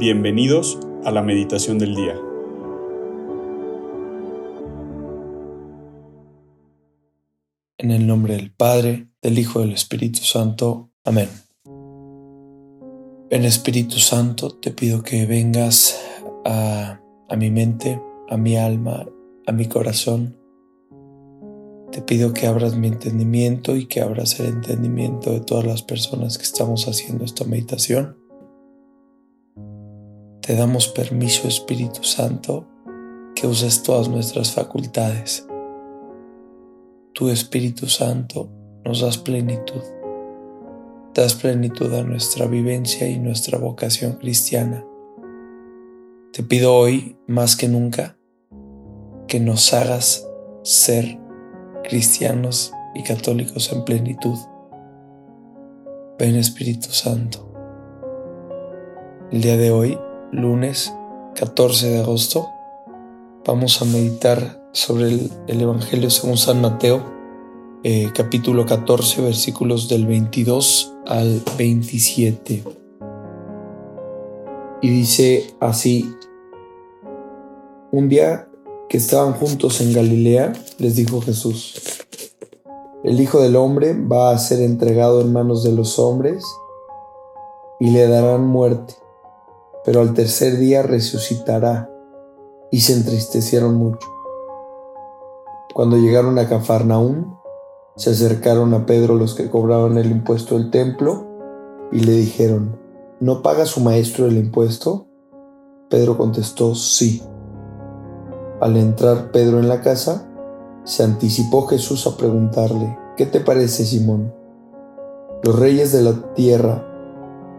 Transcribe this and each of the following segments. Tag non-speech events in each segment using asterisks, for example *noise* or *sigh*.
Bienvenidos a la meditación del día. En el nombre del Padre, del Hijo y del Espíritu Santo. Amén. En Espíritu Santo te pido que vengas a, a mi mente, a mi alma, a mi corazón. Te pido que abras mi entendimiento y que abras el entendimiento de todas las personas que estamos haciendo esta meditación te damos permiso, Espíritu Santo, que uses todas nuestras facultades. Tu Espíritu Santo nos das plenitud. Das plenitud a nuestra vivencia y nuestra vocación cristiana. Te pido hoy, más que nunca, que nos hagas ser cristianos y católicos en plenitud. Ven Espíritu Santo. El día de hoy lunes 14 de agosto, vamos a meditar sobre el, Evangelio según San Mateo, eh, capítulo 14, versículos del 22 al 27. Y dice así, un día que estaban juntos en Galilea, les dijo Jesús, el Hijo del Hombre va a ser entregado en manos de los hombres y le darán muerte pero al tercer día resucitará. Y se entristecieron mucho. Cuando llegaron a Cafarnaún, se acercaron a Pedro los que cobraban el impuesto del templo y le dijeron, ¿no paga su maestro el impuesto? Pedro contestó, sí. Al entrar Pedro en la casa, se anticipó Jesús a preguntarle, ¿qué te parece, Simón? Los reyes de la tierra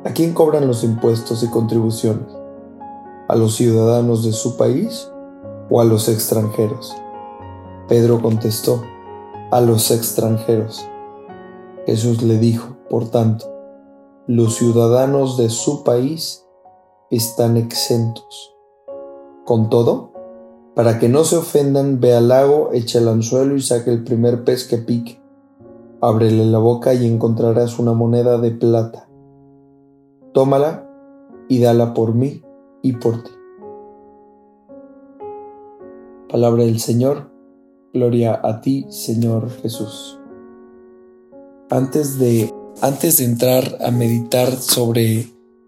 ¿A quién cobran los impuestos y contribuciones? ¿A los ciudadanos de su país o a los extranjeros? Pedro contestó, a los extranjeros. Jesús le dijo, por tanto, los ciudadanos de su país están exentos. Con todo, para que no se ofendan, ve al lago, echa el anzuelo y saque el primer pez que pique. Ábrele la boca y encontrarás una moneda de plata tómala y dala por mí y por ti. Palabra del Señor, gloria a ti, Señor Jesús. Antes de, antes de entrar a meditar sobre,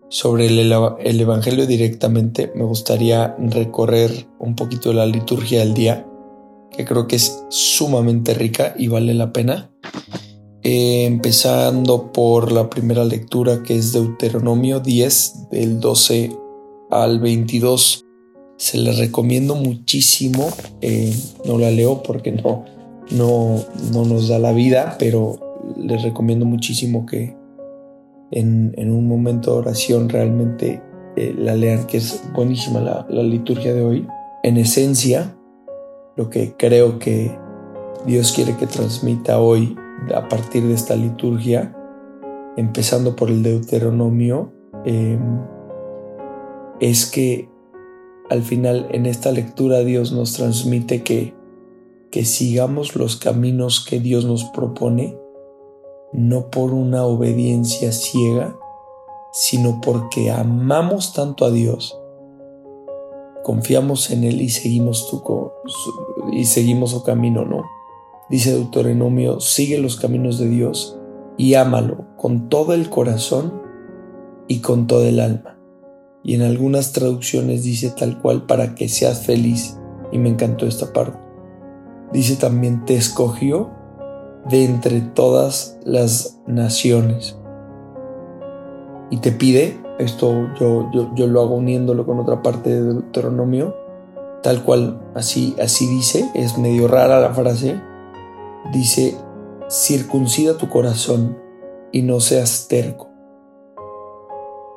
sobre el, el Evangelio directamente, me gustaría recorrer un poquito la liturgia del día, que creo que es sumamente rica y vale la pena. Eh, empezando por la primera lectura que es Deuteronomio 10 del 12 al 22. Se la recomiendo muchísimo, eh, no la leo porque no, no, no nos da la vida, pero les recomiendo muchísimo que en, un momento de oración realmente eh, la lean, que es buenísima la, la liturgia de hoy. En esencia, lo que creo que Dios quiere que transmita hoy a partir de esta liturgia, empezando por el Deuteronomio, em, es que al final en esta lectura Dios nos transmite que, que sigamos los caminos que Dios nos propone, no por una obediencia ciega, sino porque amamos tanto a Dios, confiamos en Él y seguimos, y seguimos su camino, ¿no? Dice Deuteronomio, sigue los caminos de Dios y ámalo con todo el corazón y con todo el alma. Y en algunas traducciones dice tal cual para que seas feliz. Y me encantó esta parte. Dice también, te escogió de entre todas las naciones. Y te pide, esto yo, yo, yo lo hago uniéndolo con otra parte de Deuteronomio, tal cual así, así dice, es medio rara la frase, dice, circuncida tu corazón y no seas terco.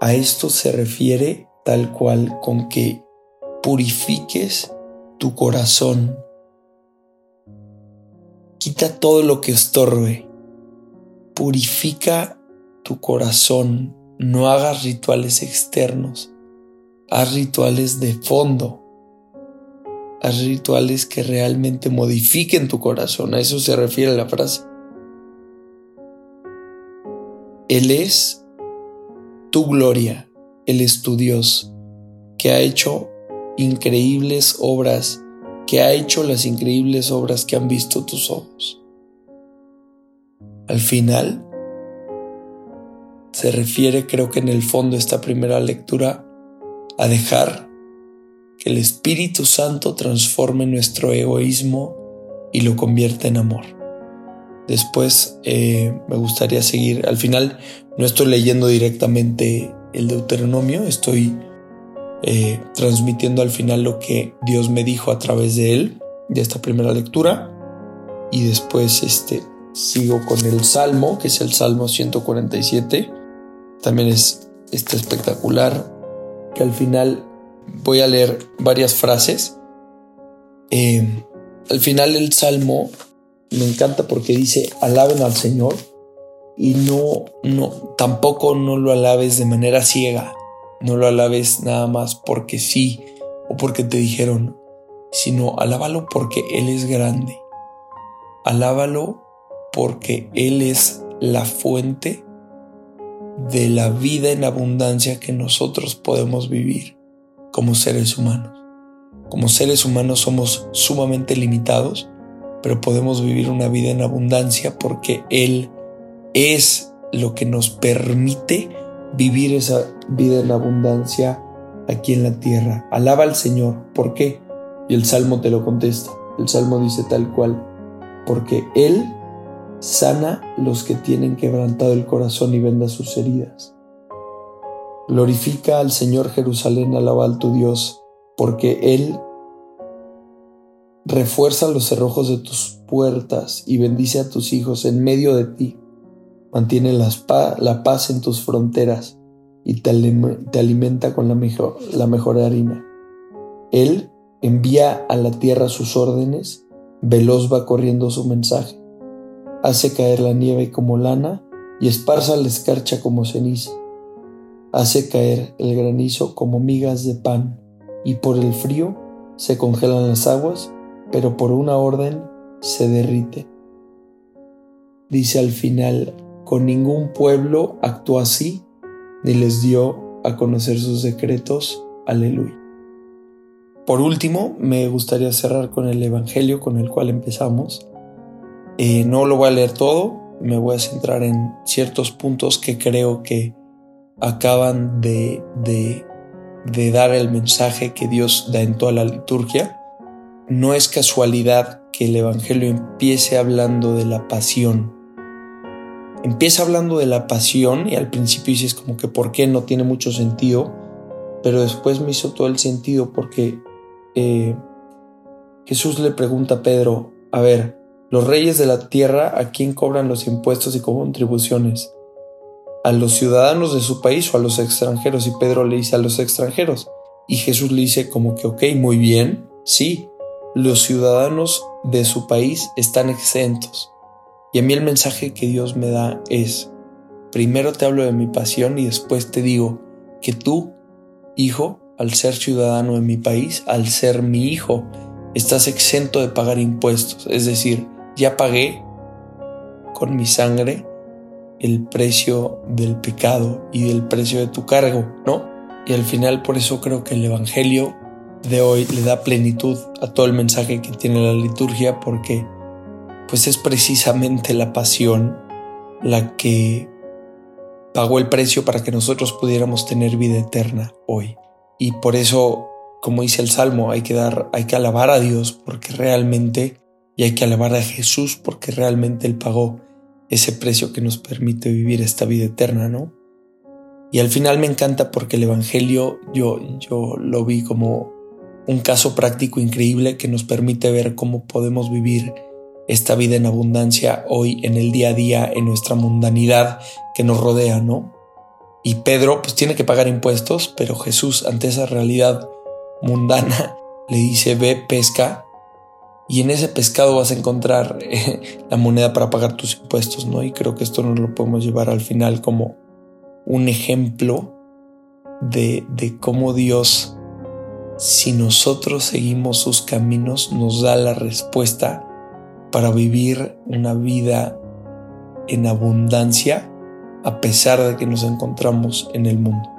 A esto se refiere tal cual con que purifiques tu corazón. Quita todo lo que estorbe. Purifica tu corazón. No hagas rituales externos. Haz rituales de fondo haz rituales que realmente modifiquen tu corazón. A eso se refiere la frase. Él es tu gloria, Él es tu Dios. que ha hecho increíbles obras, que ha hecho las increíbles obras que han visto tus ojos. Al final, se refiere, creo que en el fondo, esta primera lectura, a dejar el Espíritu Santo transforme nuestro egoísmo y lo convierta en amor. Después eh, me gustaría seguir, al final no estoy leyendo directamente el Deuteronomio, estoy eh, transmitiendo al final lo que Dios me dijo a través de él, de esta primera lectura, y después este, sigo con el Salmo, que es el Salmo 147, también es este espectacular, que al final voy a leer varias frases. Eh, al final el Salmo me encanta porque dice, alaben al Señor y no, no, tampoco no lo alabes de manera ciega, no lo alabes nada más porque sí o porque te dijeron, sino alábalo porque Él es grande, alábalo porque Él es la fuente de la vida en abundancia que nosotros podemos vivir como seres humanos. Como seres humanos somos sumamente limitados, pero podemos vivir una vida en abundancia porque Él es lo que nos permite vivir esa vida en abundancia aquí en la tierra. Alaba al Señor. ¿Por qué? Y el Salmo te lo contesta. El Salmo dice tal cual. Porque Él sana los que tienen quebrantado el corazón y venda sus heridas. Glorifica al Señor Jerusalén, alaba al tu Dios, porque Él refuerza los cerrojos de tus puertas y bendice a tus hijos en medio de ti. Mantiene la paz en tus fronteras y te, alimenta con la mejor, la mejor harina. Él envía a la tierra sus órdenes, veloz va corriendo su mensaje. Hace caer la nieve como lana y esparza la escarcha como ceniza. Hace caer el granizo como migas de pan y por el frío se congelan las aguas, pero por una orden se derrite. Dice al final, con ningún pueblo actuó así, ni les dio a conocer sus decretos. Aleluya. Por último, me gustaría cerrar con el Evangelio con el cual empezamos. Eh, no lo voy a leer todo, me voy a centrar en ciertos puntos que creo que acaban de, de, de dar el mensaje que Dios da en toda la liturgia. No es casualidad que el Evangelio empiece hablando de la pasión. Empieza hablando de la pasión y al principio dices como que por qué no tiene mucho sentido, pero después me hizo todo el sentido porque eh, Jesús le pregunta a Pedro, a ver, los reyes de la tierra, ¿a quién cobran los impuestos y contribuciones? A los ciudadanos de su país o a los extranjeros. Y Pedro le dice a los extranjeros. Y Jesús le dice como que, ok, muy bien, sí, los ciudadanos de su país están exentos. Y a mí el mensaje que Dios me da es, primero te hablo de mi pasión y después te digo que tú, hijo, al ser ciudadano de mi país, al ser mi hijo, estás exento de pagar impuestos. Es decir, ya pagué con mi sangre el precio del pecado y del precio de tu cargo, ¿no? Y al final por eso creo que el Evangelio de hoy le da plenitud a todo el mensaje que tiene la liturgia porque pues es precisamente la pasión la que pagó el precio para que nosotros pudiéramos tener vida eterna hoy. Y por eso, como dice el Salmo, hay que dar, hay que alabar a Dios porque realmente, y hay que alabar a Jesús porque realmente Él pagó ese precio que nos permite vivir esta vida eterna, ¿no? Y al final me encanta porque el Evangelio yo, yo lo vi como un caso práctico increíble que nos permite ver cómo podemos vivir esta vida en abundancia hoy en el día a día, en nuestra mundanidad que nos rodea, ¿no? Y Pedro pues tiene que pagar impuestos, pero Jesús ante esa realidad mundana le dice, ve, pesca y en ese pescado vas a encontrar eh, *laughs* la moneda para pagar tus impuestos, ¿no? Y creo que esto nos lo podemos llevar al final como un ejemplo de, de cómo Dios, si nosotros seguimos sus caminos, nos da la respuesta para vivir una vida en abundancia a pesar de que nos encontramos en el mundo.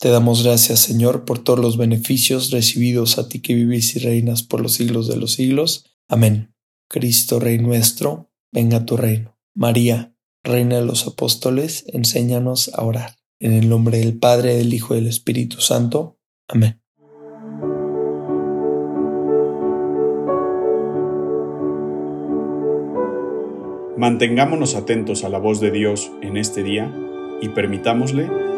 Te damos gracias, Señor, por todos los beneficios recibidos a ti que vivís y reinas por los siglos de los siglos. Amén. Cristo, Rey nuestro, venga a tu reino. María, Reina de los Apóstoles, enséñanos a orar. En el nombre del Padre, del Hijo y del Espíritu Santo. Amén. Mantengámonos atentos a la voz de Dios en este día y permitámosle